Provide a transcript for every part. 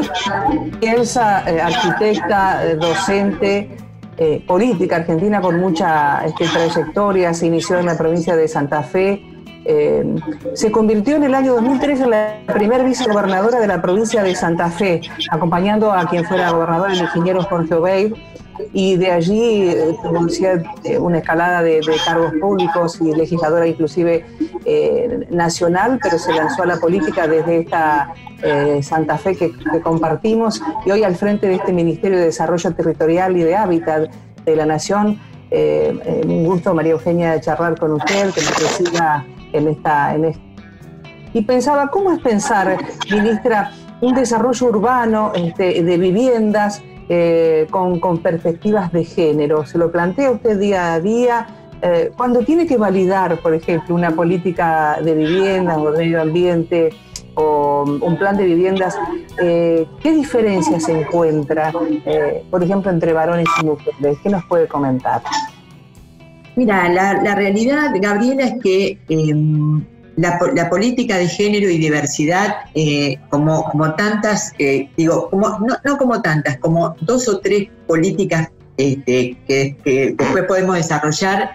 eh, arquitecta, eh, docente, política argentina con mucha este, trayectoria, se inició en la provincia de Santa Fe, se convirtió en el año 2003 en la primera vicegobernadora de la provincia de Santa Fe, acompañando a quien fuera gobernador, el ingeniero Jorge Obeid, y de allí eh, eh, una escalada de, cargos públicos y legisladora inclusive eh, nacional, pero se lanzó a la política desde esta Santa Fe que, compartimos y hoy al frente de este Ministerio de Desarrollo Territorial y de Hábitat de la Nación. un gusto, María Eugenia, charlar con usted, que nos reciba en esta, en Y pensaba, ¿cómo es pensar, ministra, un desarrollo urbano este, de viviendas? Eh, con, perspectivas de género. ¿Se lo plantea usted día a día? Eh, cuando tiene que validar, por ejemplo, una política de vivienda o de medio ambiente o un plan de viviendas, eh, ¿qué diferencias se encuentra, por ejemplo, entre varones y mujeres? ¿Qué nos puede comentar? Mira, la, la realidad, Gabriela, es que em, la, política de género y diversidad, eh, como, como tantas, eh, digo, como, no, como tantas, como dos o tres políticas este, que, después podemos desarrollar,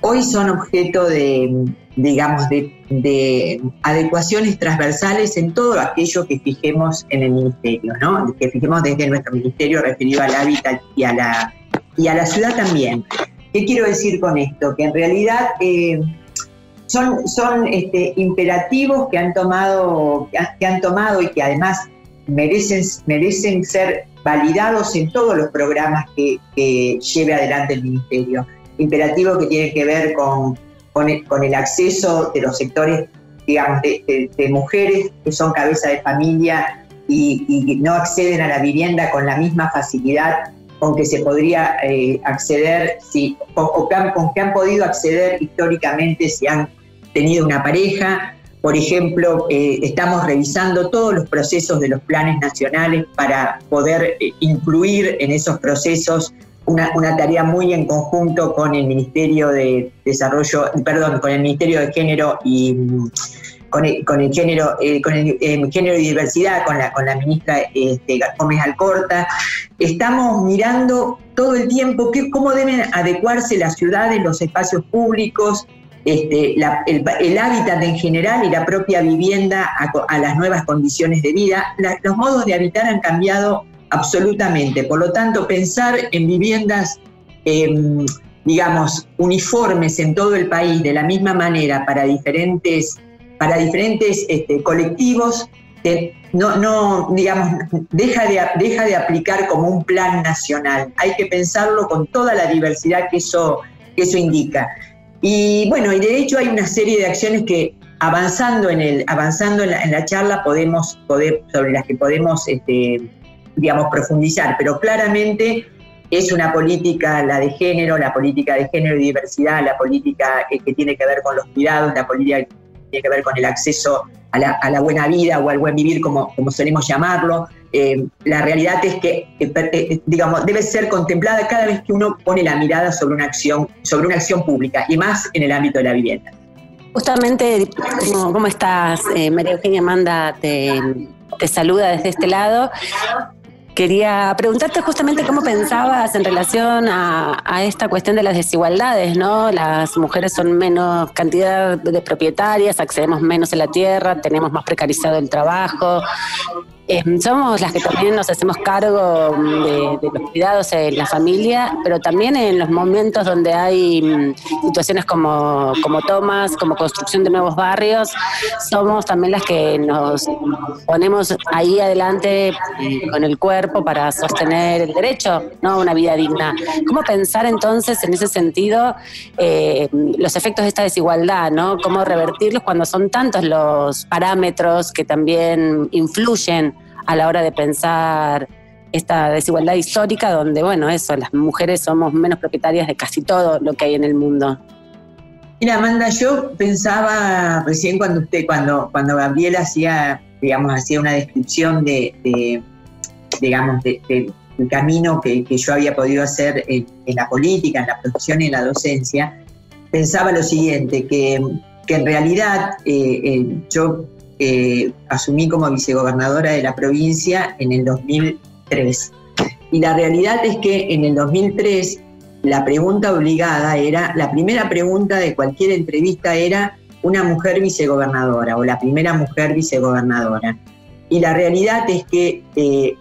hoy son objeto de, digamos, de, adecuaciones transversales en todo aquello que fijemos en el ministerio, ¿no? Que fijemos desde nuestro ministerio referido al hábitat y a la, y a la ciudad también. ¿Qué quiero decir con esto? Que en realidad... Eh, son, este, imperativos que han, tomado, que han tomado y que además merecen, merecen ser validados en todos los programas que, lleve adelante el Ministerio. Imperativos que tienen que ver con, con, el, acceso de los sectores, digamos, de, mujeres que son cabeza de familia y, no acceden a la vivienda con la misma facilidad con que se podría eh, acceder, si, o, con que han podido acceder históricamente si han tenido una pareja. Por ejemplo, eh, estamos revisando todos los procesos de los planes nacionales para poder eh, incluir en esos procesos una, tarea muy en conjunto con el Ministerio de Desarrollo, perdón, con el Ministerio de Género y mm, con el, género, eh, con el, género y diversidad, con la, con la ministra este, Gómez Alcorta. Estamos mirando todo el tiempo que, cómo deben adecuarse las ciudades, los espacios públicos, este, el, hábitat en general y la propia vivienda a, las nuevas condiciones de vida. los modos de habitar han cambiado absolutamente. Por lo tanto, pensar en viviendas, em, digamos, uniformes en todo el país de la misma manera para diferentes, para diferentes este, colectivos, no, deja de, deja de aplicar como un plan nacional. Hay que pensarlo con toda la diversidad que eso, que eso indica. Y bueno, y de hecho hay una serie de acciones que avanzando en, el, avanzando en, la, charla podemos, poder, sobre las que podemos, este, digamos, profundizar, pero claramente es una política, la de género, la política de género y diversidad, la política que tiene que ver con los cuidados, la política que tiene que ver con el acceso a la, a la buena vida o al buen vivir, como, como solemos llamarlo, eh, la realidad es que, eh, eh, digamos, debe ser contemplada cada vez que uno pone la mirada sobre una acción, sobre una acción pública y más en el ámbito de la vivienda. Justamente, ¿cómo, estás? María Eugenia Manda te, te saluda desde este lado. Quería preguntarte justamente cómo pensabas en relación a, a, esta cuestión de las desigualdades, ¿no? Las mujeres son menos cantidad de propietarias, accedemos menos a la tierra, tenemos más precarizado el trabajo, Em, somos las que también nos hacemos cargo de, los cuidados en la familia, pero también en los momentos donde hay mm, situaciones como, como tomas, como construcción de nuevos barrios, somos también las que nos ponemos ahí adelante mm, con el cuerpo para sostener el derecho ¿no? a una vida digna. ¿Cómo pensar entonces en ese sentido eh, los efectos de esta desigualdad? ¿no? ¿Cómo revertirlos cuando son tantos los parámetros que también influyen a la hora de pensar esta desigualdad histórica donde, bueno, eso, las mujeres somos menos propietarias de casi todo lo que hay en el mundo. Mira, Amanda, yo pensaba recién cuando usted, cuando, cuando Gabriela hacía, digamos, hacía una descripción de, digamos, del camino que, yo había podido hacer en, la política, en la profesión y en la docencia, pensaba lo siguiente, que, en realidad eh, eh, yo eh, asumí como vicegobernadora de la provincia en el 2003. Y la realidad es que en el 2003 la pregunta obligada era, la primera pregunta de cualquier entrevista era una mujer vicegobernadora o la primera mujer vicegobernadora. Y la realidad es que eh,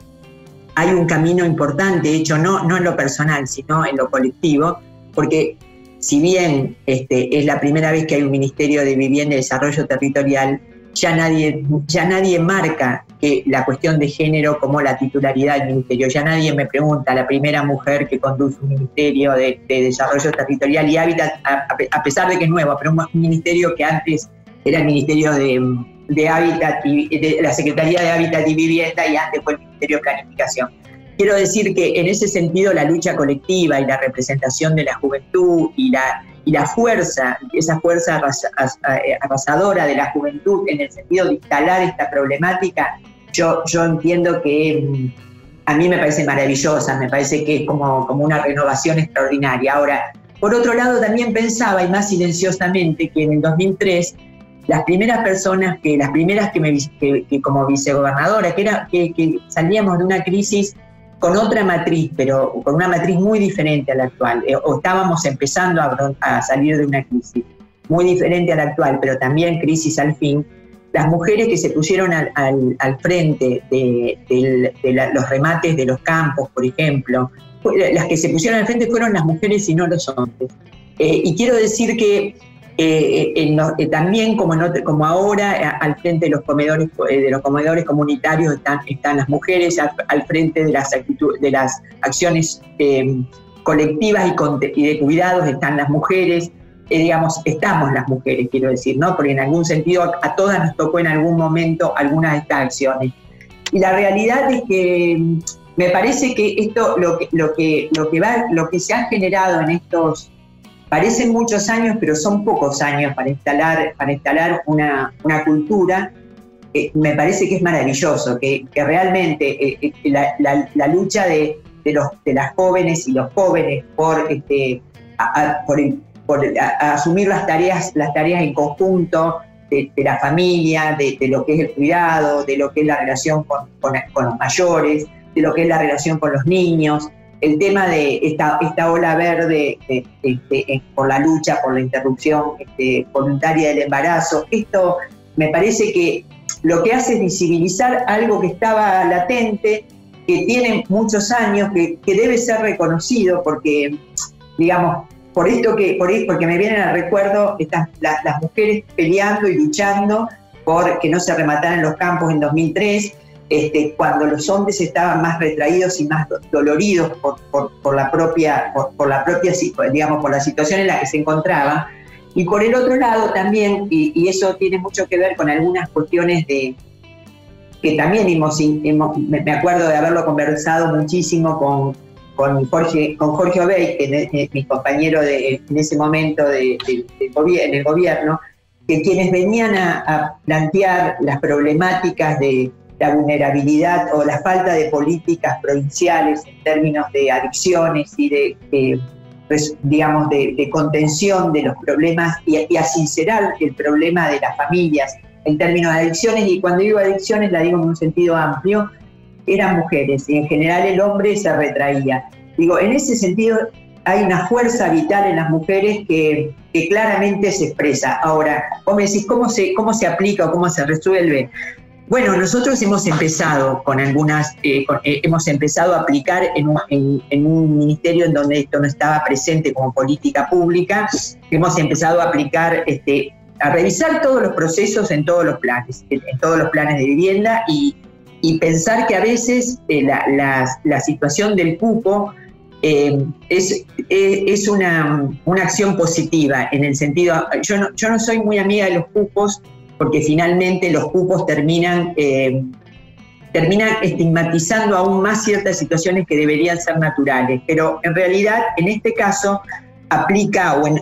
hay un camino importante hecho, no, no en lo personal, sino en lo colectivo, porque si bien este, es la primera vez que hay un Ministerio de Vivienda y Desarrollo Territorial, ya nadie, ya nadie marca que la cuestión de género como la titularidad del ministerio. Ya nadie me pregunta, la primera mujer que conduce un ministerio de, desarrollo territorial y hábitat, a, pesar de que es nuevo, pero un ministerio que antes era el Ministerio de, Hábitat y de la Secretaría de Hábitat y Vivienda y antes fue el Ministerio de Planificación. Quiero decir que en ese sentido la lucha colectiva y la representación de la juventud y la, y la fuerza, esa fuerza arrasadora de la juventud en el sentido de instalar esta problemática, yo, yo entiendo que mm, a mí me parece maravillosa, me parece que es como, como una renovación extraordinaria. Ahora, por otro lado, también pensaba, y más silenciosamente, que en el 2003 las primeras personas, que las primeras que, me, que, como vicegobernadora, que, era, que salíamos de una crisis con otra matriz, pero con una matriz muy diferente a la actual, eh, o estábamos empezando a, salir de una crisis muy diferente a la actual, pero también crisis al fin, las mujeres que se pusieron al, frente de, los remates de los campos, por ejemplo, las que se pusieron al frente fueron las mujeres y no los hombres. Eh, y quiero decir que eh, eh, también como, ahora eh, al frente de los comedores de los comedores comunitarios están, están las mujeres al, frente de las de las acciones colectivas y, de cuidados están las mujeres. Digamos estamos las mujeres quiero decir no porque en algún sentido a, todas nos tocó en algún momento algunas de estas acciones. Y la realidad es que mm, me parece que esto lo que lo que lo que va lo que se ha generado en estos Parecen muchos años, pero son pocos años para instalar, para instalar una, cultura. me parece que es maravilloso, que, realmente eh, eh, la, lucha de, los, de las jóvenes y los jóvenes por, este, por, asumir las tareas, las tareas en conjunto de, la familia, de, lo que es el cuidado, de lo que es la relación con, con los mayores, de lo que es la relación con los niños, el tema de esta, esta ola verde este, por la lucha por la interrupción este, voluntaria del embarazo, esto me parece que lo que hace es visibilizar algo que estaba latente, que tiene muchos años, que, debe ser reconocido porque, digamos, por esto que, por, porque me vienen al recuerdo estas, las mujeres peleando y luchando por que no se remataran los campos en 2003, este, cuando los hombres estaban más retraídos y más doloridos por, la propia, por, la propia, digamos, por la situación en la que se encontraban. Y por el otro lado también, y, eso tiene mucho que ver con algunas cuestiones de que también hemos, me acuerdo de haberlo conversado muchísimo con, con Jorge, con Jorge Obey, que es mi compañero de, en ese momento de, en el gobierno, que quienes venían a plantear las problemáticas de, la vulnerabilidad o la falta de políticas provinciales en términos de adicciones y de, digamos, de, contención de los problemas y, a sincerar el problema de las familias en términos de adicciones. Y cuando digo adicciones, la digo en un sentido amplio, eran mujeres y en general el hombre se retraía. Digo, en ese sentido hay una fuerza vital en las mujeres que, que claramente se expresa. Ahora, vos me decís, ¿cómo se, cómo se aplica o cómo se resuelve? Bueno, nosotros hemos empezado con algunas, eh, eh, hemos empezado a aplicar en un, ministerio en donde esto no estaba presente como política pública, hemos empezado a aplicar, este, a revisar todos los procesos en todos los planes, en, todos los planes de vivienda y, pensar que a veces eh, la, situación del cupo es, es una, una, acción positiva en el sentido, yo no, yo no soy muy amiga de los cupos, porque finalmente los cupos terminan, eh, terminan estigmatizando aún más ciertas situaciones que deberían ser naturales. Pero en realidad, en este caso, aplica, o en,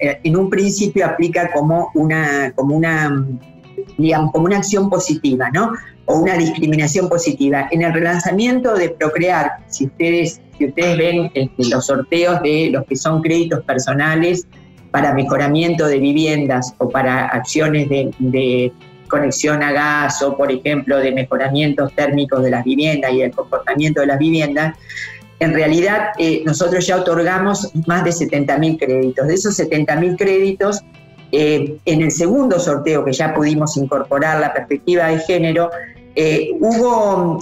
eh, en un principio aplica como una, como una, como una acción positiva, ¿no? O una discriminación positiva. En el relanzamiento de Procrear, si ustedes, si ustedes ven los sorteos de los que son créditos personales, para mejoramiento de viviendas o para acciones de, conexión a gas o, por ejemplo, de mejoramientos térmicos de las viviendas y del comportamiento de las viviendas, en realidad eh, nosotros ya otorgamos más de 70.000 créditos. De esos 70.000 créditos, eh, en el segundo sorteo que ya pudimos incorporar la perspectiva de género, eh, hubo,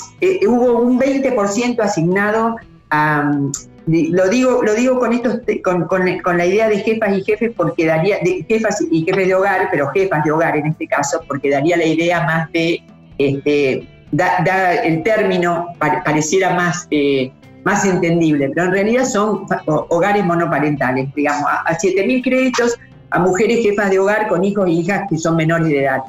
hubo un 20% asignado a, lo digo, lo digo con, esto, con, con, la idea de jefas y jefes porque daría, de jefas y jefes de hogar, pero jefas de hogar en este caso, porque daría la idea más de, este, da, el término pareciera más, eh, más entendible, pero en realidad son hogares monoparentales, digamos, a, a 7.000 créditos a mujeres jefas de hogar con hijos e hijas que son menores de edad.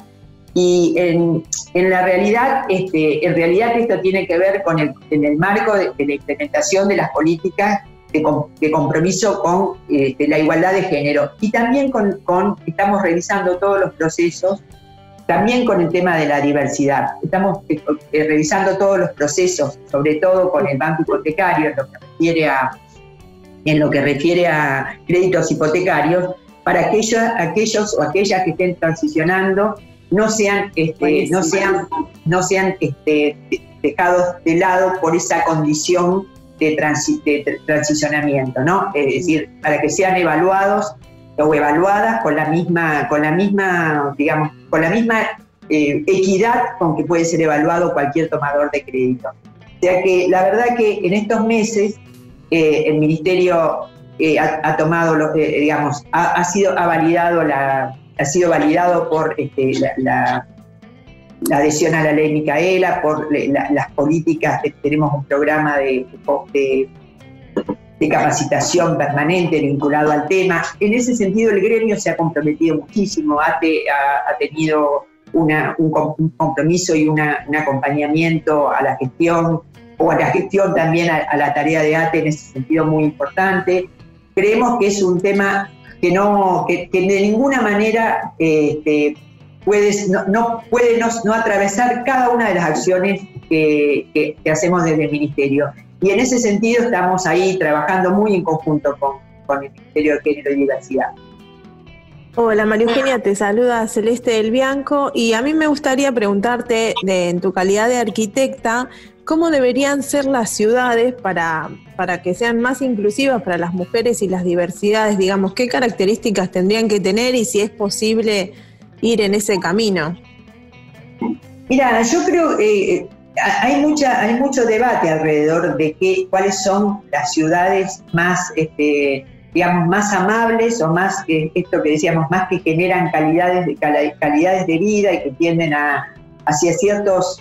Y en, en la realidad, este, en realidad esto tiene que ver con el, en el marco de, la implementación de las políticas de, de compromiso con este, la igualdad de género. Y también con, con, estamos revisando todos los procesos, también con el tema de la diversidad. Estamos eh, eh, revisando todos los procesos, sobre todo con el banco hipotecario, en lo que refiere a, en lo que refiere a créditos hipotecarios, para aquellos, aquellos o aquellas que estén transicionando no sean, este, no sean, no sean este, dejados de lado por esa condición de, transicionamiento, ¿no? Es decir, para que sean evaluados o evaluadas con la misma, con la misma, digamos, con la misma eh, equidad con que puede ser evaluado cualquier tomador de crédito. O sea que la verdad que en estos meses eh, el ministerio eh, ha, tomado, digamos, ha, sido, ha validado la, ha sido validado por este, la, adhesión a la ley Micaela, por las políticas, tenemos un programa de, capacitación permanente vinculado al tema. En ese sentido, el gremio se ha comprometido muchísimo, ha, ha, tenido un, compromiso y un acompañamiento a la gestión, o a la gestión también a, la tarea de ATE en ese sentido muy importante. Creemos que es un tema que, no, que, de ninguna manera este, puedes, no, puede no, atravesar cada una de las acciones que, hacemos desde el Ministerio. Y en ese sentido estamos ahí trabajando muy en conjunto con, con el Ministerio de Género y Diversidad. Hola María Eugenia, te saluda Celeste del Bianco y a mí me gustaría preguntarte en tu calidad de arquitecta, ¿cómo deberían ser las ciudades para, para que sean más inclusivas para las mujeres y las diversidades? Digamos, ¿qué características tendrían que tener y si es posible ir en ese camino? Mira, yo creo que eh, hay, mucha, hay mucho debate alrededor de qué, cuáles son las ciudades más... Este, digamos, más amables o más que esto que decíamos, más que generan calidades de, calidades de vida y que tienden a, hacia ciertos,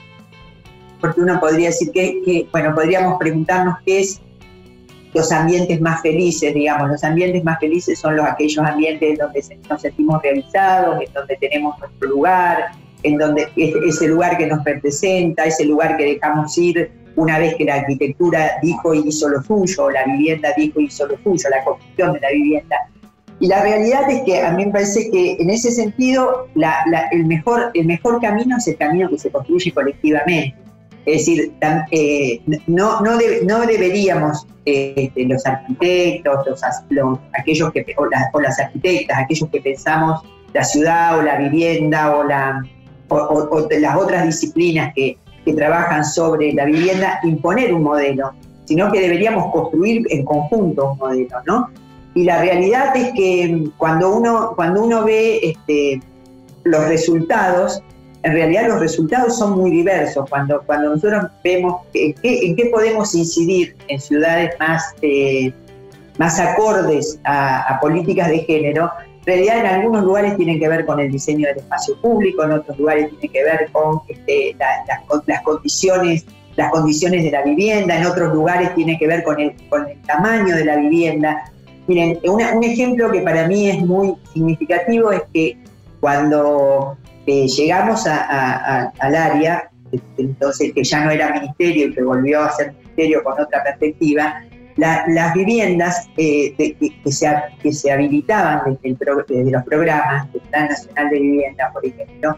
porque uno podría decir que, bueno, podríamos preguntarnos qué es los ambientes más felices, digamos, los ambientes más felices son los aquellos ambientes donde nos sentimos realizados, en donde tenemos nuestro lugar, en donde ese lugar que nos representa, ese lugar que dejamos ir una vez que la arquitectura dijo y hizo lo suyo, la vivienda dijo y hizo lo suyo, la construcción de la vivienda. Y la realidad es que a mí me parece que en ese sentido el, mejor, el mejor camino es el camino que se construye colectivamente. Es decir, eh, no, no, no, deberíamos este, los arquitectos, los, aquellos que, o, las arquitectas, aquellos que pensamos la ciudad o la vivienda o, la, o las otras disciplinas que, que trabajan sobre la vivienda imponer un modelo, sino que deberíamos construir en conjunto un modelo, ¿no? Y la realidad es que cuando uno, cuando uno ve este, los resultados, en realidad los resultados son muy diversos. Cuando, cuando nosotros vemos en qué, podemos incidir en ciudades más, eh, más acordes a, políticas de género, en realidad en algunos lugares tienen que ver con el diseño del espacio público, en otros lugares tienen que ver con este, las condiciones las condiciones de la vivienda, en otros lugares tiene que ver con el, con el tamaño de la vivienda. Miren, un ejemplo que para mí es muy significativo es que cuando eh, llegamos al área, entonces que ya no era ministerio y que volvió a ser ministerio con otra perspectiva, las viviendas eh, que, se, habilitaban desde, los programas del Plan Nacional de Vivienda, por ejemplo,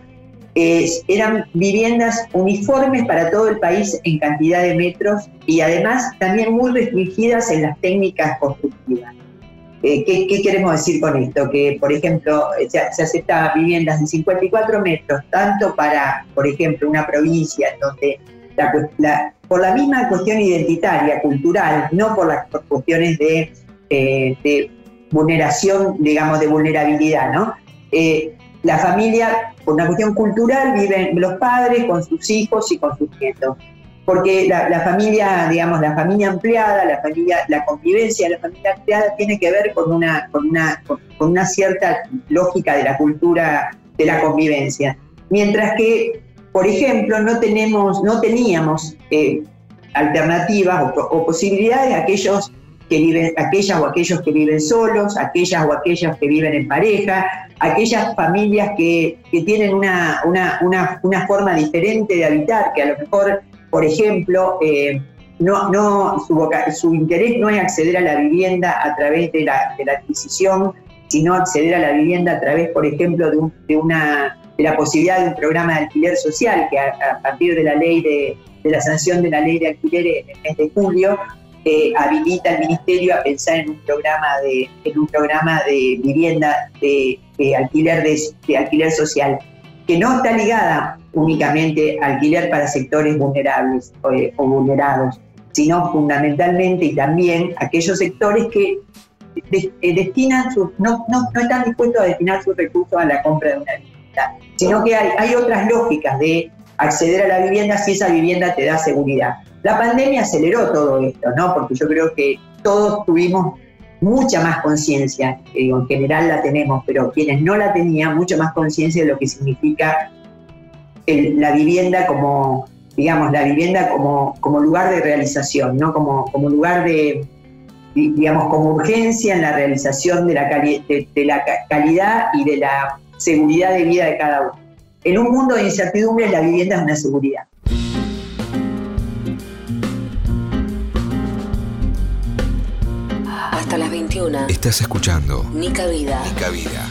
eran viviendas uniformes para todo el país en cantidad de metros y además también muy restringidas en las técnicas constructivas. Eh, ¿qué, queremos decir con esto? Que, por ejemplo, se, se aceptan viviendas de 54 metros, tanto para, por ejemplo, una provincia donde por la misma cuestión identitaria, cultural, no por las cuestiones de, eh, de, vulneración, digamos, de vulnerabilidad, ¿no? Eh, la familia, por una cuestión cultural, viven los padres con sus hijos y con sus nietos porque la, familia, digamos, la familia ampliada, la familia, la convivencia de la familia ampliada tiene que ver con una, con una, con una cierta lógica de la cultura de la convivencia. Mientras que, por ejemplo, no tenemos, no teníamos eh, alternativas o, posibilidades aquellos que viven, aquellas o aquellos que viven solos, aquellas o aquellos que viven en pareja, aquellas familias que, que tienen una, una, una, una forma diferente de habitar, que a lo mejor por ejemplo, eh, no, su, interés no es acceder a la vivienda a través de la, adquisición, sino acceder a la vivienda a través, por ejemplo, de, una, de la posibilidad de un programa de alquiler social que a, partir de la ley de, la sanción de la ley de alquiler en el mes de julio eh, habilita al ministerio a pensar en un programa de, en un programa de vivienda de, alquiler de alquiler social que no está ligada únicamente al alquiler para sectores vulnerables eh, o vulnerados, sino fundamentalmente y también aquellos sectores que eh, destinan no, no, no, están dispuestos a destinar sus recursos a la compra de una vivienda, sino que hay, hay otras lógicas de acceder a la vivienda si esa vivienda te da seguridad. La pandemia aceleró todo esto, ¿no? Porque yo creo que todos tuvimos mucha más conciencia, en general la tenemos, pero quienes no la tenían, mucho más conciencia de lo que significa la vivienda como, digamos, la vivienda como, como lugar de realización, ¿no? como, como lugar de, digamos, como urgencia en la realización de la, de, la calidad y de la seguridad de vida de cada uno. En un mundo de incertidumbre, la vivienda es una seguridad. Hasta las 21. Estás escuchando Nica Vida. Nica Vida.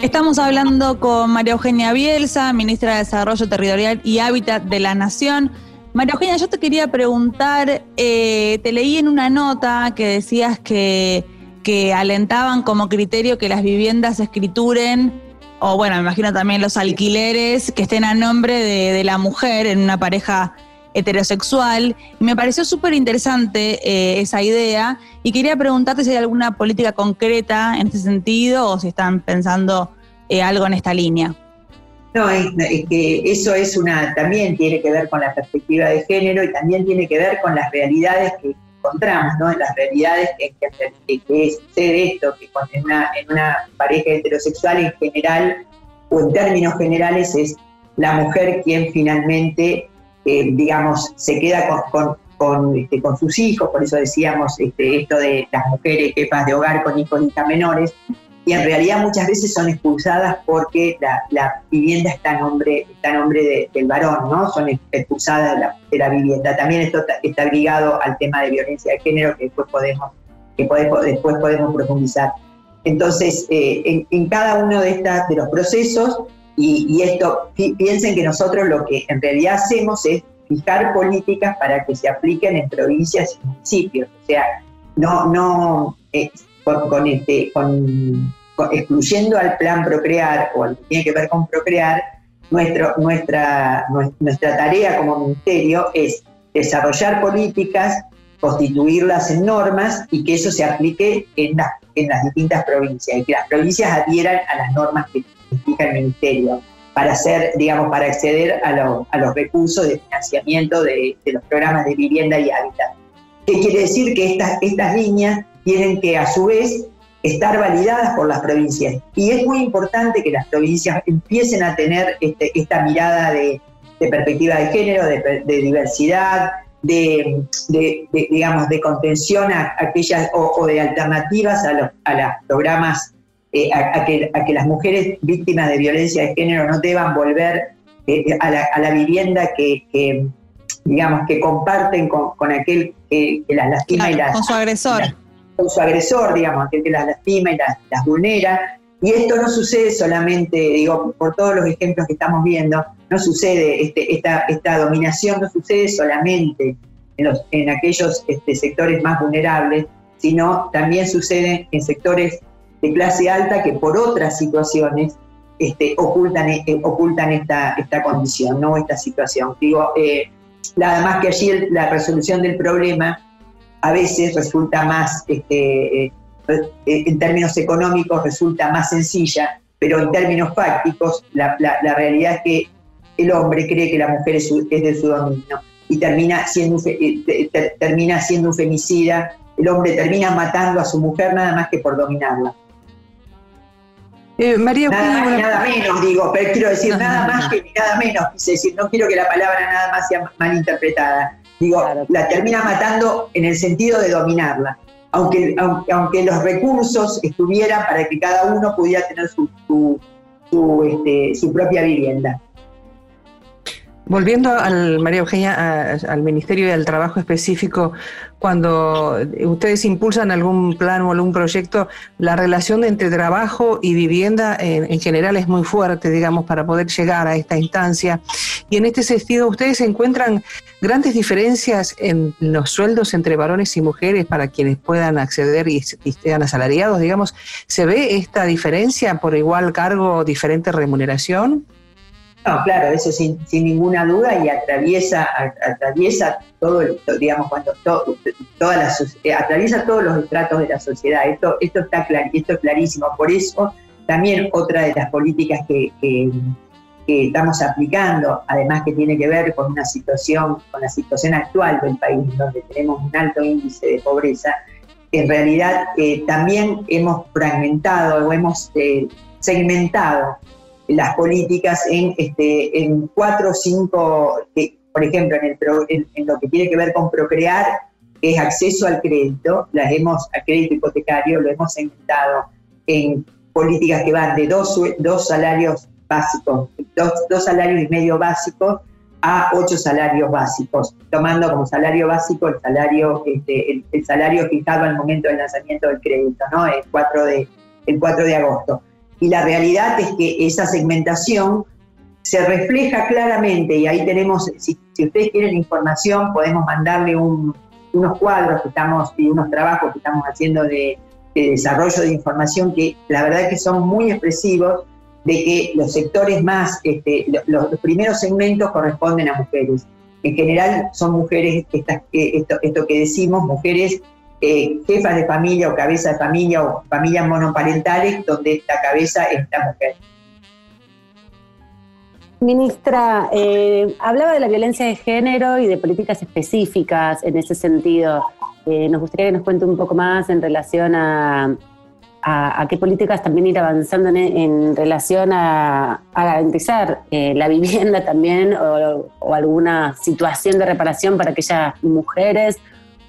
Estamos hablando con María Eugenia Bielsa, ministra de Desarrollo Territorial y Hábitat de la Nación. María Eugenia, yo te quería preguntar, eh, te leí en una nota que decías que, que alentaban como criterio que las viviendas se escrituren, o bueno, me imagino también los alquileres que estén a nombre de, la mujer en una pareja heterosexual. Me pareció súper interesante eh, esa idea y quería preguntarte si hay alguna política concreta en este sentido o si están pensando eh, algo en esta línea. No, es, que eso es una, también tiene que ver con la perspectiva de género y también tiene que ver con las realidades que encontramos, ¿no? En las realidades que, que, sucede esto, que en una, en una pareja heterosexual en general, o en términos generales, es la mujer quien finalmente, eh, digamos, se queda con, con, este, con, sus hijos, por eso decíamos este, esto de las mujeres jefas de hogar con hijos y hijas menores, y en realidad muchas veces son expulsadas porque la, vivienda está a nombre, está nombre del varón, ¿no? Son expulsadas de la, vivienda. También esto está, ligado al tema de violencia de género que después podemos, que después podemos profundizar. Entonces, eh, en, cada uno de, estas, de los procesos, y, y esto, piensen que nosotros lo que en realidad hacemos es fijar políticas para que se apliquen en provincias y municipios. O sea, no, no, eh, con, este, con, excluyendo al plan Procrear o al que tiene que ver con Procrear, nuestra, nuestra tarea como ministerio es desarrollar políticas, constituirlas en normas y que eso se aplique en, en las distintas provincias y que las provincias adhieran a las normas que fija el ministerio para hacer, digamos, para acceder a, a los recursos de financiamiento de, los programas de vivienda y hábitat. ¿Qué quiere decir? Que estas líneas tienen que a su vez estar validadas por las provincias. Y es muy importante que las provincias empiecen a tener este, esta mirada de, perspectiva de género, de, diversidad, de, digamos, de contención a aquellas o, de alternativas a los a programas, eh, a, que, las mujeres víctimas de violencia de género no deban volver eh, a, la, vivienda que, digamos, que comparten con, aquel que, las lastima y las... Con su agresor con su agresor, digamos, aquel que las lastima y las, vulnera. Y esto no sucede solamente, digo, por todos los ejemplos que estamos viendo, no sucede, este, esta, dominación no sucede solamente en, los, en aquellos este, sectores más vulnerables, sino también sucede en sectores de clase alta que por otras situaciones este, ocultan, eh, esta condición, ¿no? esta situación. Digo, eh, nada más que allí la resolución del problema a veces resulta más este, eh, eh, en términos económicos resulta más sencilla, pero en términos fácticos la, realidad es que el hombre cree que la mujer es, de su dominio y termina siendo, eh, termina siendo un femicida, el hombre termina matando a su mujer nada más que por dominarla. María nada, nada menos, digo, pero quiero decir, nada más que nada menos, quise decir, no quiero que la palabra nada más sea mal Digo, la termina matando en el sentido de dominarla aunque, aunque, los recursos estuvieran para que cada uno pudiera tener su, su, este, su propia vivienda. Volviendo al María Eugenia, al Ministerio del Trabajo específico, cuando ustedes impulsan algún plan o algún proyecto, la relación entre trabajo y vivienda en, general es muy fuerte, digamos, para poder llegar a esta instancia. Y en este sentido, ¿ustedes encuentran grandes diferencias en los sueldos entre varones y mujeres para quienes puedan acceder y, y sean asalariados? Digamos, ¿se ve esta diferencia por igual cargo, diferente remuneración? No, claro, eso sin, ninguna duda y atraviesa, atraviesa todo, digamos, cuando la, eh, atraviesa todos los estratos de la sociedad. Esto, esto está esto es clarísimo. Por eso también otra de las políticas que, estamos aplicando, además que tiene que ver con una situación, con la situación actual del país, donde tenemos un alto índice de pobreza, en realidad eh, también hemos fragmentado o hemos eh, segmentado las políticas en, este, en cuatro o cinco, por ejemplo, en, en, lo que tiene que ver con procrear, que es acceso al crédito, las hemos, al crédito hipotecario, lo hemos segmentado en políticas que van de dos, dos salarios básicos, dos, dos salarios y medio básicos a ocho salarios básicos, tomando como salario básico el salario, este, el, salario fijado al momento del lanzamiento del crédito, ¿no? El 4 de, el 4 de agosto. Y la realidad es que esa segmentación se refleja claramente, y ahí tenemos, si, ustedes quieren información, podemos mandarle unos cuadros que estamos y unos trabajos que estamos haciendo de, desarrollo de información que la verdad que son muy expresivos de que los sectores más, este, los, primeros segmentos corresponden a mujeres. En general son mujeres, estas, esto que decimos, mujeres eh, jefas de familia o cabeza de familia o familias monoparentales donde la cabeza es la mujer. Ministra, eh, hablaba de la violencia de género y de políticas específicas en ese sentido. Eh, nos gustaría que nos cuente un poco más en relación a, qué políticas también ir avanzando en, relación a, garantizar la vivienda también o, alguna situación de reparación para aquellas mujeres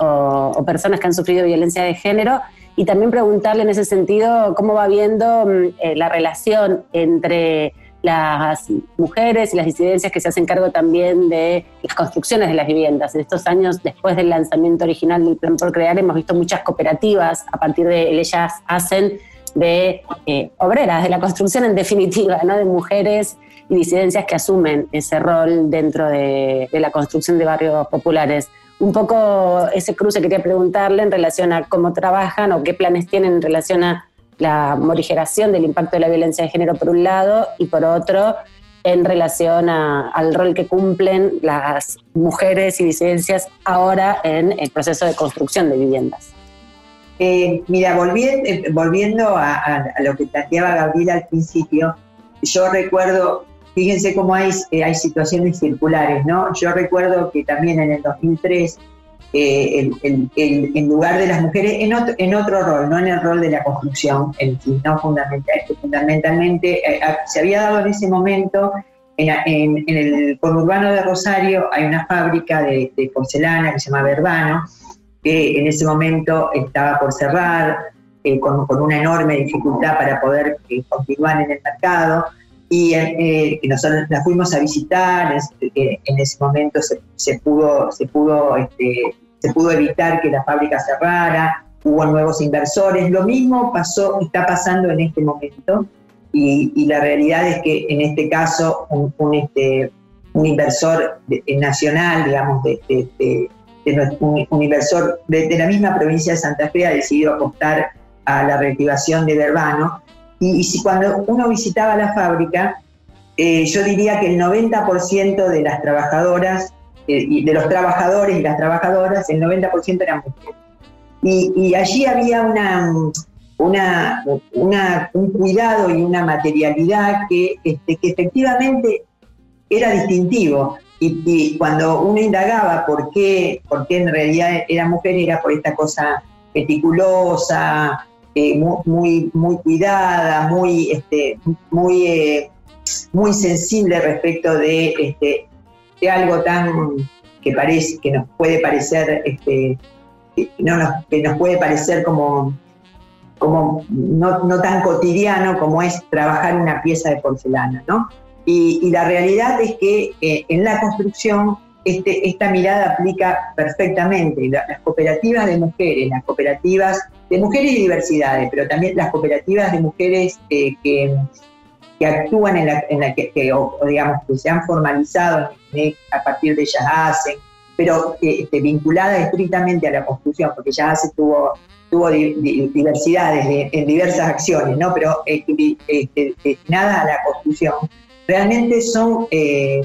o, personas que han sufrido violencia de género y también preguntarle en ese sentido cómo va viendo mm, eh, la relación entre las mujeres y las disidencias que se hacen cargo también de las construcciones de las viviendas. En estos años, después del lanzamiento original del Plan por Crear, hemos visto muchas cooperativas a partir de ellas hacen de eh, obreras de la construcción en definitiva, ¿no? de mujeres y disidencias que asumen ese rol dentro de la construcción de barrios populares un poco ese cruce quería preguntarle en relación a cómo trabajan o qué planes tienen en relación a la morigeración del impacto de la violencia de género por un lado y por otro en relación al rol que cumplen las mujeres y disidencias ahora en el proceso de construcción de viviendas. Eh, mira, volviendo, eh, volviendo a, a, lo que planteaba Gabriela al principio, yo recuerdo Fíjense cómo hay, eh, hay situaciones circulares, ¿no? Yo recuerdo que también en el 2003, eh, en lugar de las mujeres, en otro, en rol, no en el rol de la construcción, en no fundamental, fundamentalmente eh, se había dado en ese momento, en, el conurbano de Rosario hay una fábrica de, porcelana que se llama Verbano, que en ese momento estaba por cerrar, con, una enorme dificultad para poder continuar en el mercado y eh, nosotros la fuimos a visitar, en ese momento se, pudo, se, pudo, este, se pudo evitar que la fábrica cerrara, hubo nuevos inversores. Lo mismo pasó, está pasando en este momento y, la realidad es que en este caso un, este, inversor nacional, digamos, de, un, inversor de, la misma provincia de Santa Fe ha decidido apostar a la reactivación de Verbano. Y, cuando uno visitaba la fábrica, eh, yo diría que el 90% de las trabajadoras, eh, de los trabajadores y las trabajadoras, el 90% eran mujeres. Y, allí había una, una, un cuidado y una materialidad que, este, que efectivamente era distintivo. Y, cuando uno indagaba por qué, por qué en realidad era mujer, era por esta cosa meticulosa, eh, muy, muy, cuidada, muy, este, muy, eh, muy sensible respecto de, este, de algo tan que parece, que nos puede parecer este, no nos, que nos puede parecer como, como no, tan cotidiano como es trabajar una pieza de porcelana, ¿no? Y, la realidad es que eh, en la construcción este, esta mirada aplica perfectamente. las cooperativas de mujeres, las cooperativas de mujeres y diversidades, pero también las cooperativas de mujeres eh, que, actúan en la, en que, o, digamos, que se han formalizado a partir de ellas hacen, pero este, vinculada estrictamente a la construcción, porque ya se tuvo, diversidades en diversas acciones, ¿no? pero este, este, destinada a la construcción, realmente son, eh,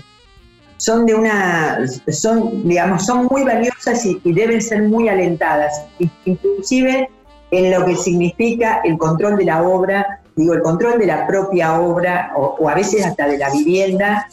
son de una, son, digamos, son muy valiosas y, deben ser muy alentadas, inclusive en lo que significa el control de la obra, digo, el control de la propia obra o a veces hasta de la vivienda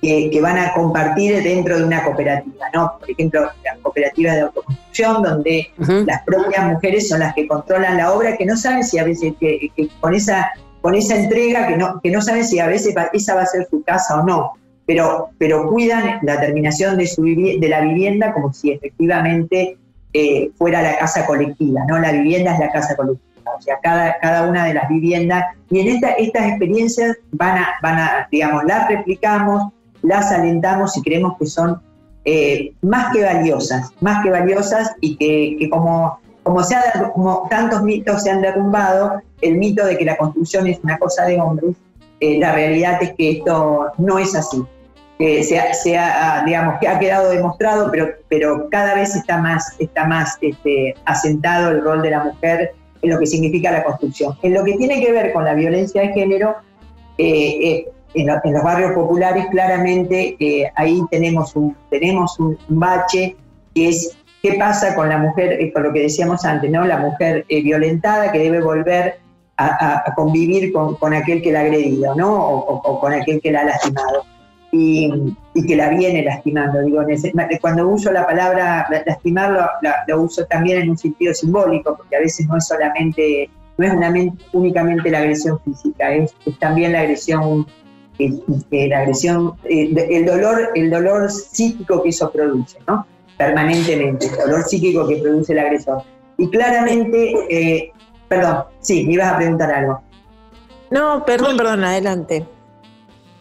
que, van a compartir dentro de una cooperativa, ¿no? Por ejemplo, las cooperativas de autoconstrucción, donde las propias mujeres son las que controlan la obra, que no saben si a veces, que, con, esa, con esa entrega, que no, que no saben si a veces esa va a ser su casa o no, pero, pero cuidan la terminación de, su, de la vivienda como si efectivamente eh, fuera la casa colectiva, ¿no? La vivienda es la casa colectiva. O sea, cada, cada una de las viviendas, y en esta, estas experiencias van a, van a, digamos, las replicamos, las alentamos y creemos que son eh, más que valiosas, más que valiosas y que, como, como, se como tantos mitos se han derrumbado, el mito de que la construcción es una cosa de hombres, eh, la realidad es que esto no es así. Se, ha, digamos, que ha quedado demostrado, pero, pero cada vez está más, está más este, asentado el rol de la mujer en lo que significa la construcción. En lo que tiene que ver con la violencia de género, eh, en, los barrios populares claramente eh, ahí tenemos un, tenemos un, bache que es qué pasa con la mujer, eh, con lo que decíamos antes, ¿no? La mujer eh, violentada que debe volver a, convivir con, con, aquel que la ha agredido, ¿no? O, con aquel que la ha lastimado. Y, y, que la viene lastimando. Digo, cuando uso la palabra lastimar, lo, uso también en un sentido simbólico, porque a veces no es solamente, no es una, únicamente la agresión física, es, es también la agresión la agresión, eh, el dolor, el dolor psíquico que eso produce, ¿no? Permanentemente, el dolor psíquico que produce el agresor. Y claramente, eh, perdón, sí, me ibas a preguntar algo. No, perdón, perdón, adelante.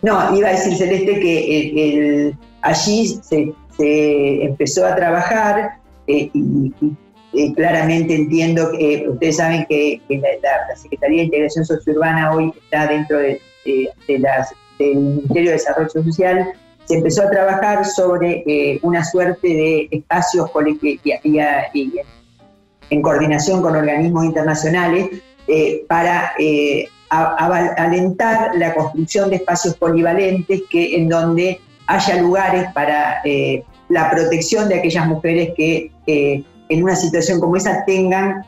No, iba a decir Celeste que allí se, empezó a trabajar eh, y, claramente entiendo que ustedes saben que, la, Secretaría de Integración Sociourbana hoy está dentro de, del Ministerio de Desarrollo Social, se empezó a trabajar sobre eh, una suerte de espacios y, en coordinación con organismos internacionales eh, eh, alentar la construcción de espacios polivalentes que, en donde haya lugares para la protección de aquellas mujeres que en una situación como esa tengan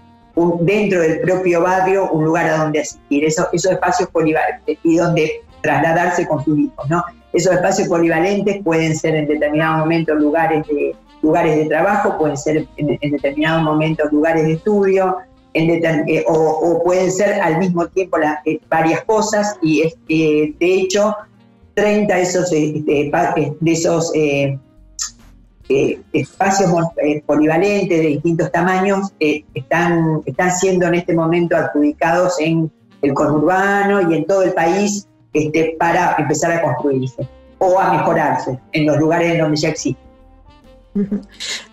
dentro del propio barrio un lugar a donde asistir, esos espacios polivalentes y donde trasladarse con sus hijos. Esos espacios polivalentes pueden ser en determinados momentos lugares de, lugares de trabajo, pueden ser en, determinados momentos lugares de estudio, eh, o, pueden ser al mismo tiempo eh, varias cosas, y eh, de hecho, 30 de esos, de esos espacios polivalentes de distintos tamaños están, están siendo en este momento adjudicados en el conurbano y en todo el país este, para empezar a construirse o a mejorarse en los lugares en donde ya existe.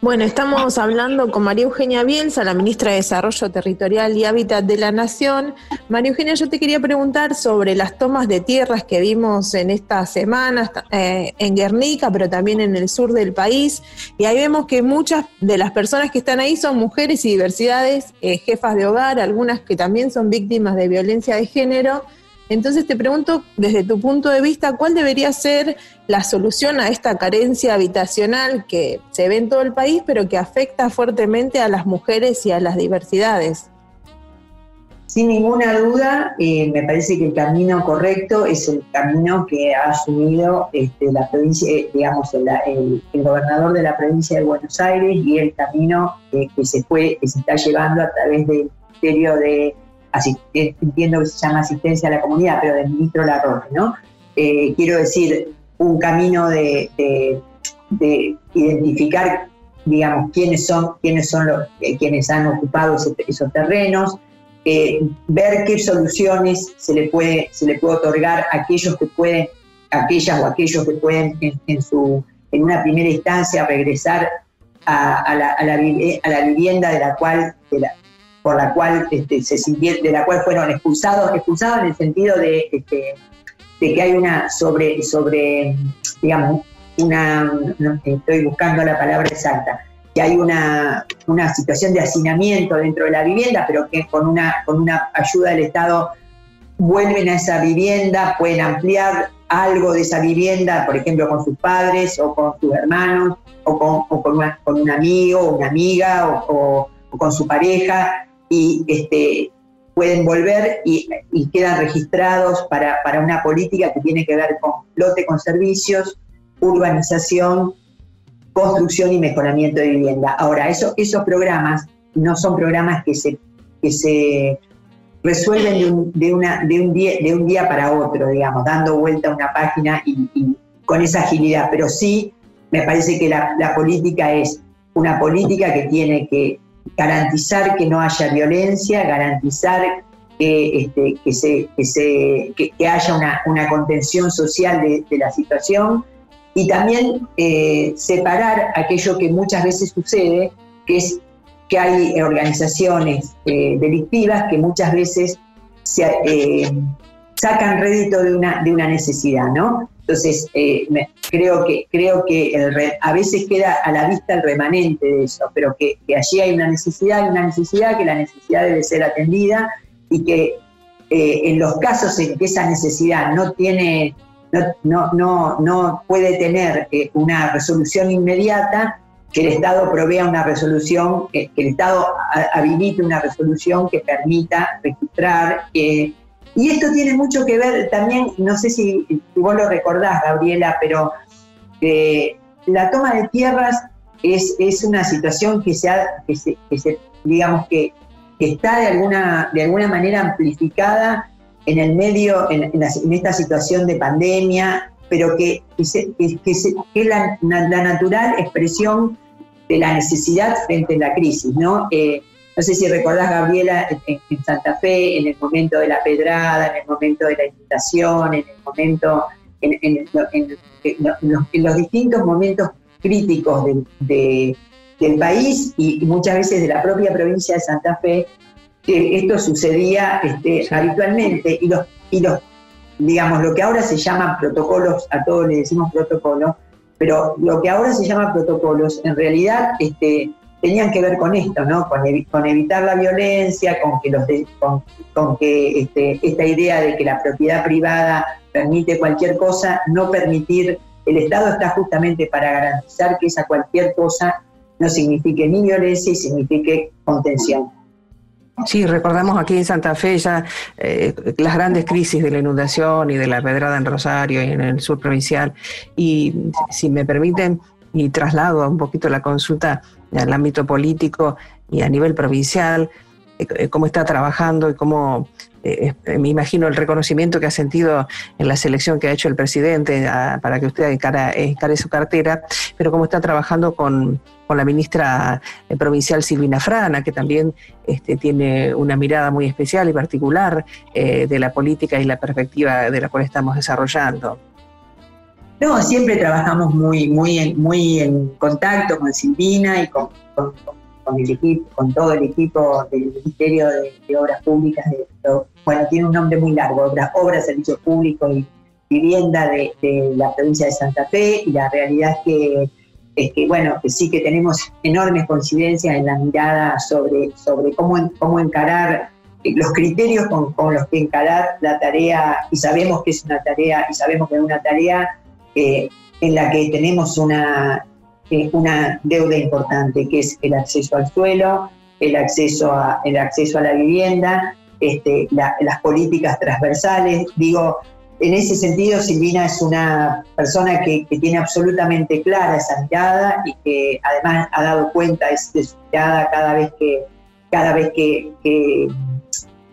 Bueno, estamos hablando con María Eugenia Bielsa, la ministra de Desarrollo Territorial y Hábitat de la Nación. María Eugenia, yo te quería preguntar sobre las tomas de tierras que vimos en estas semanas eh, en Guernica, pero también en el sur del país. Y ahí vemos que muchas de las personas que están ahí son mujeres y diversidades, eh, jefas de hogar, algunas que también son víctimas de violencia de género. Entonces te pregunto, desde tu punto de vista, ¿cuál debería ser la solución a esta carencia habitacional que se ve en todo el país, pero que afecta fuertemente a las mujeres y a las diversidades? Sin ninguna duda, eh, me parece que el camino correcto es el camino que ha asumido este, la provincia, eh, digamos, el, gobernador de la provincia de Buenos Aires y el camino que se fue, que se está llevando a través del Ministerio de eh, entiendo que se llama asistencia a la comunidad, pero del ministro Larroque, ¿no? Eh, quiero decir, un camino de, identificar, digamos, quiénes son, quiénes son los, eh, han ocupado esos terrenos, ver qué soluciones se le puede, se le puede otorgar a aquellos que pueden, aquellas o aquellos que pueden en, una primera instancia regresar a, la, vivienda de la cual, por la cual este, se de la cual fueron expulsados, expulsados en el sentido de, este, de que hay una sobre, sobre, digamos, una, estoy buscando la palabra exacta, que hay una, una situación de hacinamiento dentro de la vivienda, pero que con una, con una ayuda del Estado vuelven a esa vivienda, pueden ampliar algo de esa vivienda, por ejemplo, con sus padres o con sus hermanos o con, con, con un amigo o una amiga o, o, con su pareja y este, pueden volver y, quedan registrados para, una política que tiene que ver con lote con servicios, urbanización, construcción y mejoramiento de vivienda. Ahora, eso, esos programas no son programas que se, que se resuelven de un, de, un día, de un día para otro, digamos, dando vuelta a una página y, con esa agilidad, pero sí me parece que la, la política es una política que tiene que garantizar que no haya violencia, garantizar que, este, se, que, haya una, contención social de, la situación y también eh, separar aquello que muchas veces sucede, que es que hay organizaciones eh, delictivas que muchas veces eh, sacan rédito de una, de una necesidad, ¿no? Entonces, eh, creo que, creo que a veces queda a la vista el remanente de eso, pero que, allí hay una necesidad, hay una necesidad, que la necesidad debe ser atendida y que eh, en los casos en que esa necesidad no tiene, no, no, no, puede tener eh, una resolución inmediata, que el Estado provea una resolución, que el Estado habilite una resolución que permita registrar, que y esto tiene mucho que ver también, no sé si, vos lo recordás, Gabriela, pero eh, la toma de tierras es, es una situación que se, que se, digamos que, está de alguna, de alguna manera amplificada en el medio, en, esta situación de pandemia, pero que, es la, natural expresión de la necesidad frente a la crisis, ¿no? Eh, no sé si recordás, Gabriela, en, Santa Fe, en el momento de la pedrada, en el momento de la inundación, en el momento, en, los, distintos momentos críticos del país y, muchas veces de la propia provincia de Santa Fe, que esto sucedía este, habitualmente y los, y los, digamos, lo que ahora se llaman protocolos, a todos le decimos protocolos, pero lo que ahora se llama protocolos, en realidad este, tenían que ver con esto, ¿no? Con, con evitar la violencia, con que, los con, que este, esta idea de que la propiedad privada permite cualquier cosa, no permitir, el Estado está justamente para garantizar que esa cualquier cosa no signifique ni violencia y signifique contención. Sí, recordamos aquí en Santa Fe ya eh, las grandes crisis de la inundación y de la pedrada en Rosario y en el sur provincial. Y si me permiten, y traslado un poquito la consulta al ámbito político y a nivel provincial, eh, eh, cómo está trabajando y cómo, eh, me imagino, el reconocimiento que ha sentido en la selección que ha hecho el presidente para que usted encare, su cartera, pero cómo está trabajando con, la ministra provincial Silvina Frana, que también este, tiene una mirada muy especial y particular de la política y la perspectiva de la cual estamos desarrollando. No, siempre trabajamos muy, muy, en, muy en contacto con Silvina y con, con, el equipo, con todo el equipo del Ministerio de, Obras Públicas. Bueno, tiene un nombre muy largo, Obras, Obras Servicios Públicos y Vivienda de, de, la provincia de Santa Fe. Y la realidad es que, es que, bueno, que sí que tenemos enormes coincidencias en la mirada sobre, sobre cómo, cómo encarar los criterios con, con, los que encarar la tarea, y sabemos que es una tarea, y sabemos que es una tarea en la que tenemos una, eh, una deuda importante, que es el acceso al suelo, el acceso a, el acceso a la vivienda, este, las políticas transversales. Digo, en ese sentido, Silvina es una persona que, tiene absolutamente clara esa mirada y que además ha dado cuenta de, su mirada cada vez que, cada vez que, que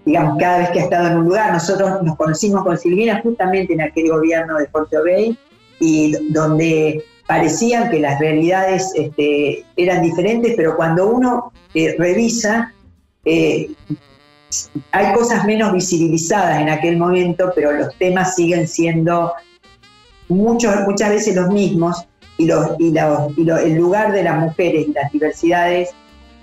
digamos, cada vez que ha estado en un lugar. Nosotros nos conocimos con Silvina justamente en aquel gobierno de Puerto Bay y donde parecían que las realidades este, eran diferentes, pero cuando uno eh, revisa, eh, hay cosas menos visibilizadas en aquel momento, pero los temas siguen siendo muchos, muchas veces los mismos y, los, y, el lugar de las mujeres y las diversidades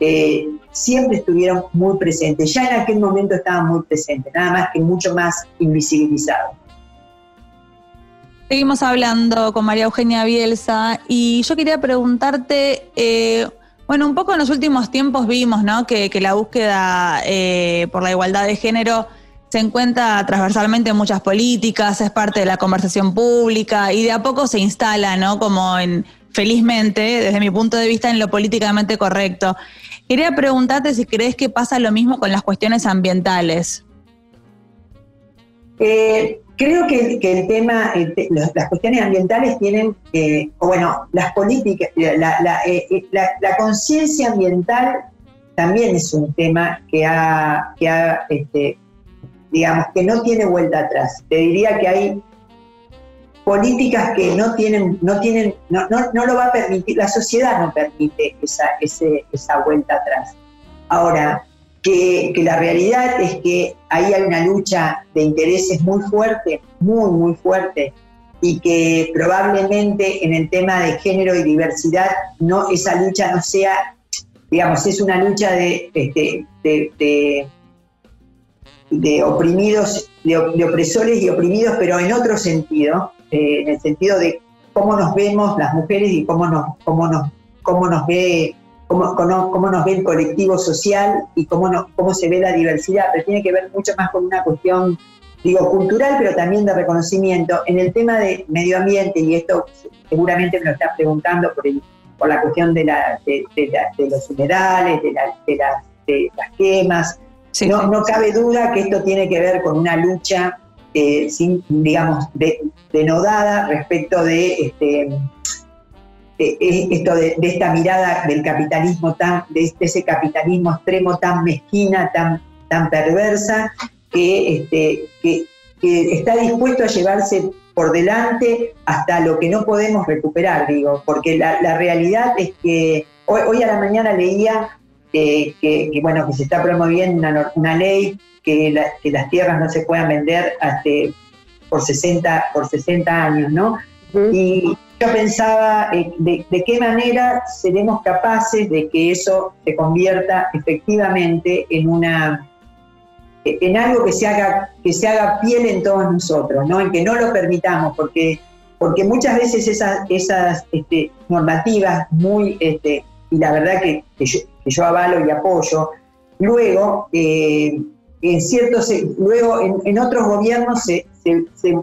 eh, siempre estuvieron muy presentes. Ya en aquel momento estaban muy presentes, nada más que mucho más invisibilizados. Seguimos hablando con María Eugenia Bielsa y yo quería preguntarte, eh, bueno, un poco en los últimos tiempos vimos ¿no? que, la búsqueda eh, por la igualdad de género se encuentra transversalmente en muchas políticas, es parte de la conversación pública y de a poco se instala, ¿no? Como en, felizmente, desde mi punto de vista, en lo políticamente correcto. Quería preguntarte si crees que pasa lo mismo con las cuestiones ambientales. Eh, creo que, el tema, las cuestiones ambientales tienen, eh, bueno, las políticas, la, eh, conciencia ambiental también es un tema que ha, que ha este, digamos, que no tiene vuelta atrás. Te diría que hay políticas que no tienen, no tienen, no, no, lo va a permitir, la sociedad no permite esa, esa vuelta atrás. Ahora, que, la realidad es que ahí hay una lucha de intereses muy fuerte, muy, muy fuerte, y que probablemente en el tema de género y diversidad no, esa lucha no sea, digamos, es una lucha de, de, de, oprimidos, de, opresores y oprimidos, pero en otro sentido, eh, en el sentido de cómo nos vemos las mujeres y cómo nos, cómo nos, cómo nos ve, cómo, cómo, nos ve el colectivo social y cómo, cómo se ve la diversidad, pero tiene que ver mucho más con una cuestión, digo, cultural, pero también de reconocimiento. En el tema de medio ambiente, y esto seguramente me lo estás preguntando por, el, por la cuestión de, la, de, los humedales, de, las, las quemas, no, no cabe duda que esto tiene que ver con una lucha eh, sin, digamos, denodada respecto de este, esto de, esta mirada del capitalismo tan, de, ese capitalismo extremo tan mezquina, tan, tan perversa, que, este, que, está dispuesto a llevarse por delante hasta lo que no podemos recuperar, digo, porque la, realidad es que hoy, a la mañana leía que, bueno, que se está promoviendo una, ley que, las tierras no se puedan vender hasta por 60, por 60 años, ¿no? Y yo pensaba eh, de, qué manera seremos capaces de que eso se convierta efectivamente en una en algo que se haga que se haga piel en todos nosotros, ¿no? En que no lo permitamos, porque porque muchas veces esas esas este, normativas muy este, y la verdad que, yo, avalo y apoyo, luego eh, en ciertos, luego en, otros gobiernos se, se, se,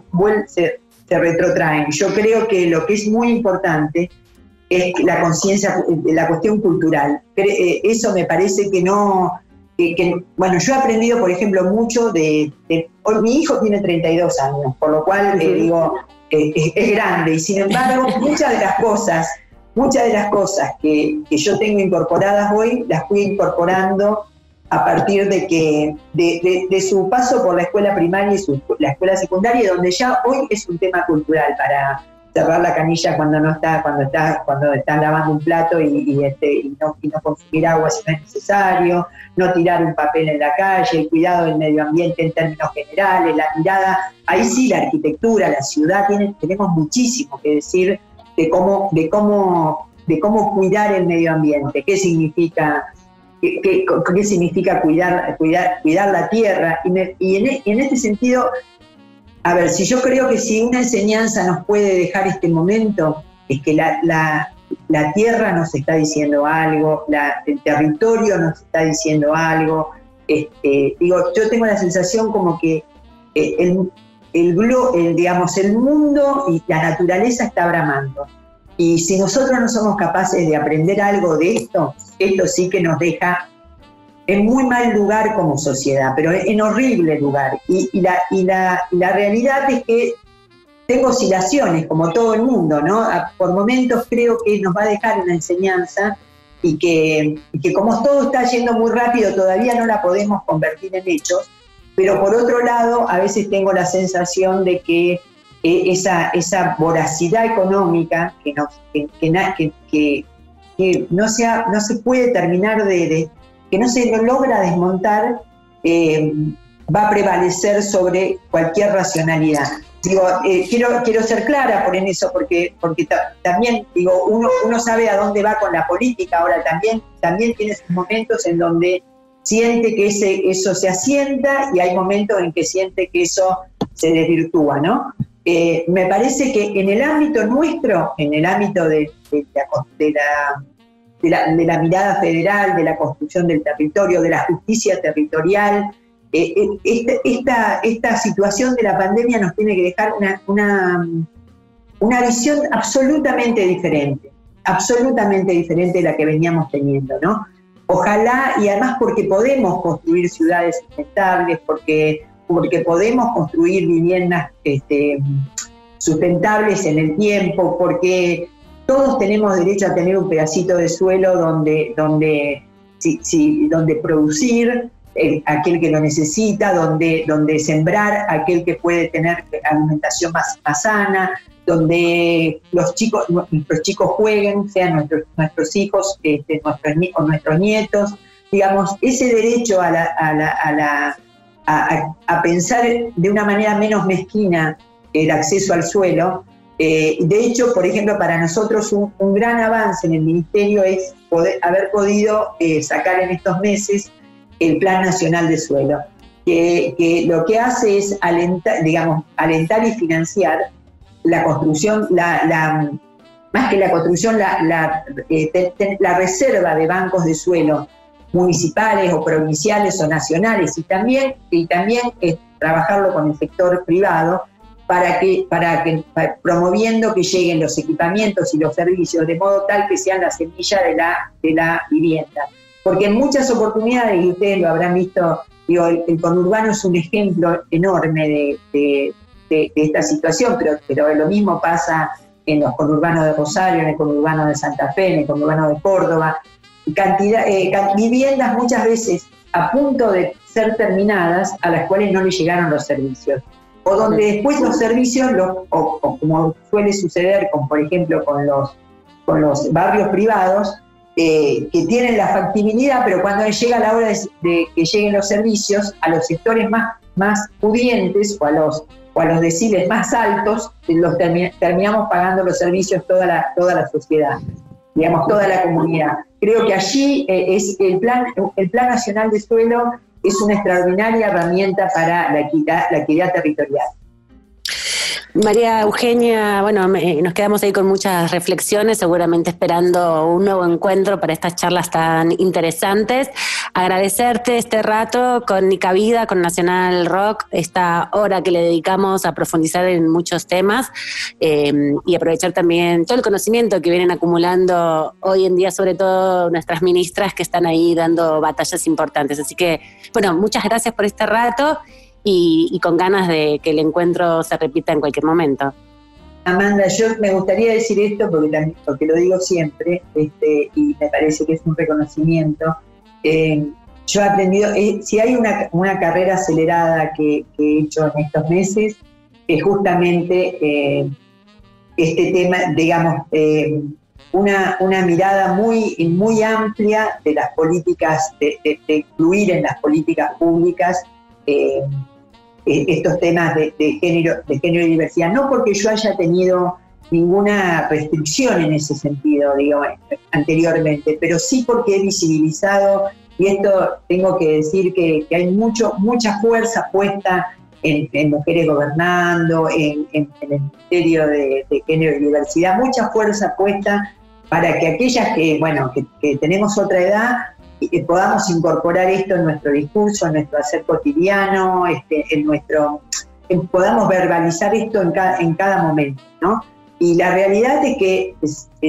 se, retrotraen. Yo creo que lo que es muy importante es la conciencia de la cuestión cultural. Eh, eso me parece que no, que, bueno, yo he aprendido, por ejemplo, mucho de, mi hijo tiene 32 años, por lo cual le digo, es, grande, y sin embargo, muchas de las cosas, muchas de las cosas que, que yo tengo incorporadas hoy, las fui incorporando a partir de que de, su paso por la escuela primaria y la escuela secundaria, donde ya hoy es un tema cultural para, cerrar la canilla cuando no está, cuando estás, cuando estás lavando un plato y, este, no, consumir agua si no es necesario, no tirar un papel en la calle, el cuidado del medio ambiente en términos generales, la mirada, ahí sí la arquitectura, la ciudad, tenemos muchísimo que decir de cómo, de cómo, de cómo cuidar el medio ambiente, qué significa qué, significa cuidar, cuidar, cuidar la tierra. Y, en, en, este sentido, a ver, si yo creo que si una enseñanza nos puede dejar este momento, es que la, la, tierra nos está diciendo algo, el territorio nos está diciendo algo. Este, digo, yo tengo la sensación como que eh, el, el, digamos, el mundo y la naturaleza está bramando. Y si nosotros no somos capaces de aprender algo de esto, esto sí que nos deja en muy mal lugar como sociedad, pero en horrible lugar. Y, la, y la, realidad es que tengo oscilaciones, como todo el mundo, ¿no? Por momentos creo que nos va a dejar una enseñanza y que, que como todo está yendo muy rápido, todavía no la podemos convertir en hechos, pero por otro lado, a veces tengo la sensación de que esa, esa voracidad económica que, nos, que, no, sea, no se puede terminar de, que no se logra desmontar, eh, va a prevalecer sobre cualquier racionalidad. Digo, eh, quiero, quiero ser clara por en eso, porque, porque también digo, uno, uno sabe a dónde va con la política, ahora también, también tiene momentos en donde siente que ese, eso se asienta y hay momentos en que siente que eso se desvirtúa, ¿no? Eh, me parece que en el ámbito nuestro, en el ámbito de, la, de, la, mirada federal, de la construcción del territorio, de la justicia territorial, eh, eh, este, esta, situación de la pandemia nos tiene que dejar una, visión absolutamente diferente, absolutamente diferente de la que veníamos teniendo, ¿no? Ojalá, y además porque podemos construir ciudades sustentables, porque porque podemos construir viviendas este, sustentables en el tiempo, porque todos tenemos derecho a tener un pedacito de suelo donde, donde, donde producir, eh, aquel que lo necesita, donde, donde sembrar, aquel que puede tener alimentación más, sana, donde los chicos, nuestros chicos jueguen, sean nuestros, nuestros hijos este, nuestros, o nuestros nietos. Digamos, ese derecho a la pensar de una manera menos mezquina el acceso al suelo. Eh, de hecho, por ejemplo, para nosotros un, gran avance en el Ministerio es haber podido eh, sacar en estos meses el Plan Nacional de Suelo, que, lo que hace es alentar, digamos, alentar y financiar la construcción, más que la construcción, eh, la reserva de bancos de suelo municipales o provinciales o nacionales y también, y también trabajarlo con el sector privado para que, para que promoviendo que lleguen los equipamientos y los servicios de modo tal que sean la semilla de la, de la vivienda. Porque en muchas oportunidades, y ustedes lo habrán visto, digo, el, conurbano es un ejemplo enorme de, de, esta situación, pero, pero lo mismo pasa en los conurbanos de Rosario, en el conurbano de Santa Fe, en el conurbano de Córdoba, cantidad, eh, viviendas muchas veces a punto de ser terminadas a las cuales no le llegaron los servicios. O donde después los servicios, o, como suele suceder con, por ejemplo, con los, con los barrios privados, eh, que tienen la factibilidad, pero cuando llega la hora de, que lleguen los servicios, a los sectores más, más pudientes o a los, o a los deciles más altos, los terminamos pagando los servicios toda la, toda la sociedad digamos, toda la comunidad. Creo que allí eh, es el plan, el plan Nacional de Suelo es una extraordinaria herramienta para la equidad, la equidad territorial. María Eugenia, bueno, nos quedamos ahí con muchas reflexiones, seguramente esperando un nuevo encuentro para estas charlas tan interesantes. Agradecerte este rato con Nica Vida, con Nacional Rock, esta hora que le dedicamos a profundizar en muchos temas eh, y aprovechar también todo el conocimiento que vienen acumulando hoy en día, sobre todo nuestras ministras que están ahí dando batallas importantes. Así que, bueno, muchas gracias por este rato y, con ganas de que el encuentro se repita en cualquier momento. Amanda, yo me gustaría decir esto porque, porque lo digo siempre este, y me parece que es un reconocimiento. Eh, yo he aprendido, eh, si hay una, una carrera acelerada que, he hecho en estos meses, es justamente eh, este tema, digamos, una, una, mirada muy, muy amplia de las políticas, de, incluir en las políticas públicas estos temas de, género, de género y diversidad. No porque yo haya tenido ninguna restricción en ese sentido, digo, anteriormente, pero sí porque he visibilizado, y esto tengo que decir que, hay mucho, mucha fuerza puesta en, mujeres gobernando, en, el Ministerio de, Género y Diversidad, mucha fuerza puesta para que aquellas que, bueno, que, tenemos otra edad, eh, podamos incorporar esto en nuestro discurso, en nuestro hacer cotidiano, este, en nuestro, podamos verbalizar esto en cada, en cada momento, ¿no? Y la realidad es que,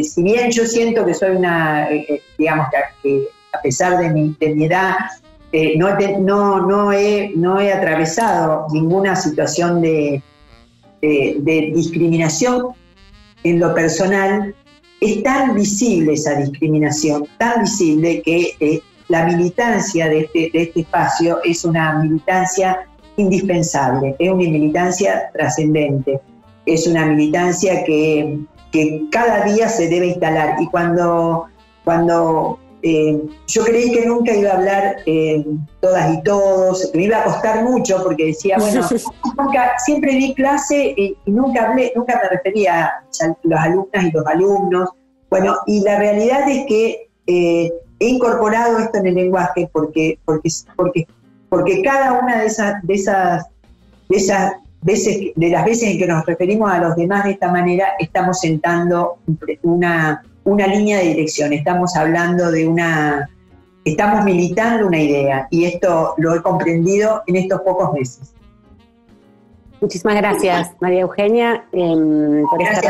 si bien yo siento que soy una, eh, eh, digamos que, a pesar de mi, de edad, eh, no, no, no, he, no he atravesado ninguna situación de, de, discriminación en lo personal, es tan visible esa discriminación, tan visible que la militancia de este, de este espacio es una militancia indispensable, es una militancia trascendente es una militancia que, cada día se debe instalar. Y cuando, cuando eh, yo creí que nunca iba a hablar eh, todas y todos, me iba a costar mucho porque decía, bueno, nunca, siempre di clase y, nunca hablé, nunca me refería a los alumnas y los alumnos. Bueno, y la realidad es que eh, he incorporado esto en el lenguaje porque, porque, porque, porque cada una de esas, de esas, de esas veces, de las veces en que nos referimos a los demás de esta manera, estamos sentando una, una línea de dirección, estamos hablando de una, estamos militando una idea y esto lo he comprendido en estos pocos meses. Muchísimas gracias, María Eugenia, em, por esta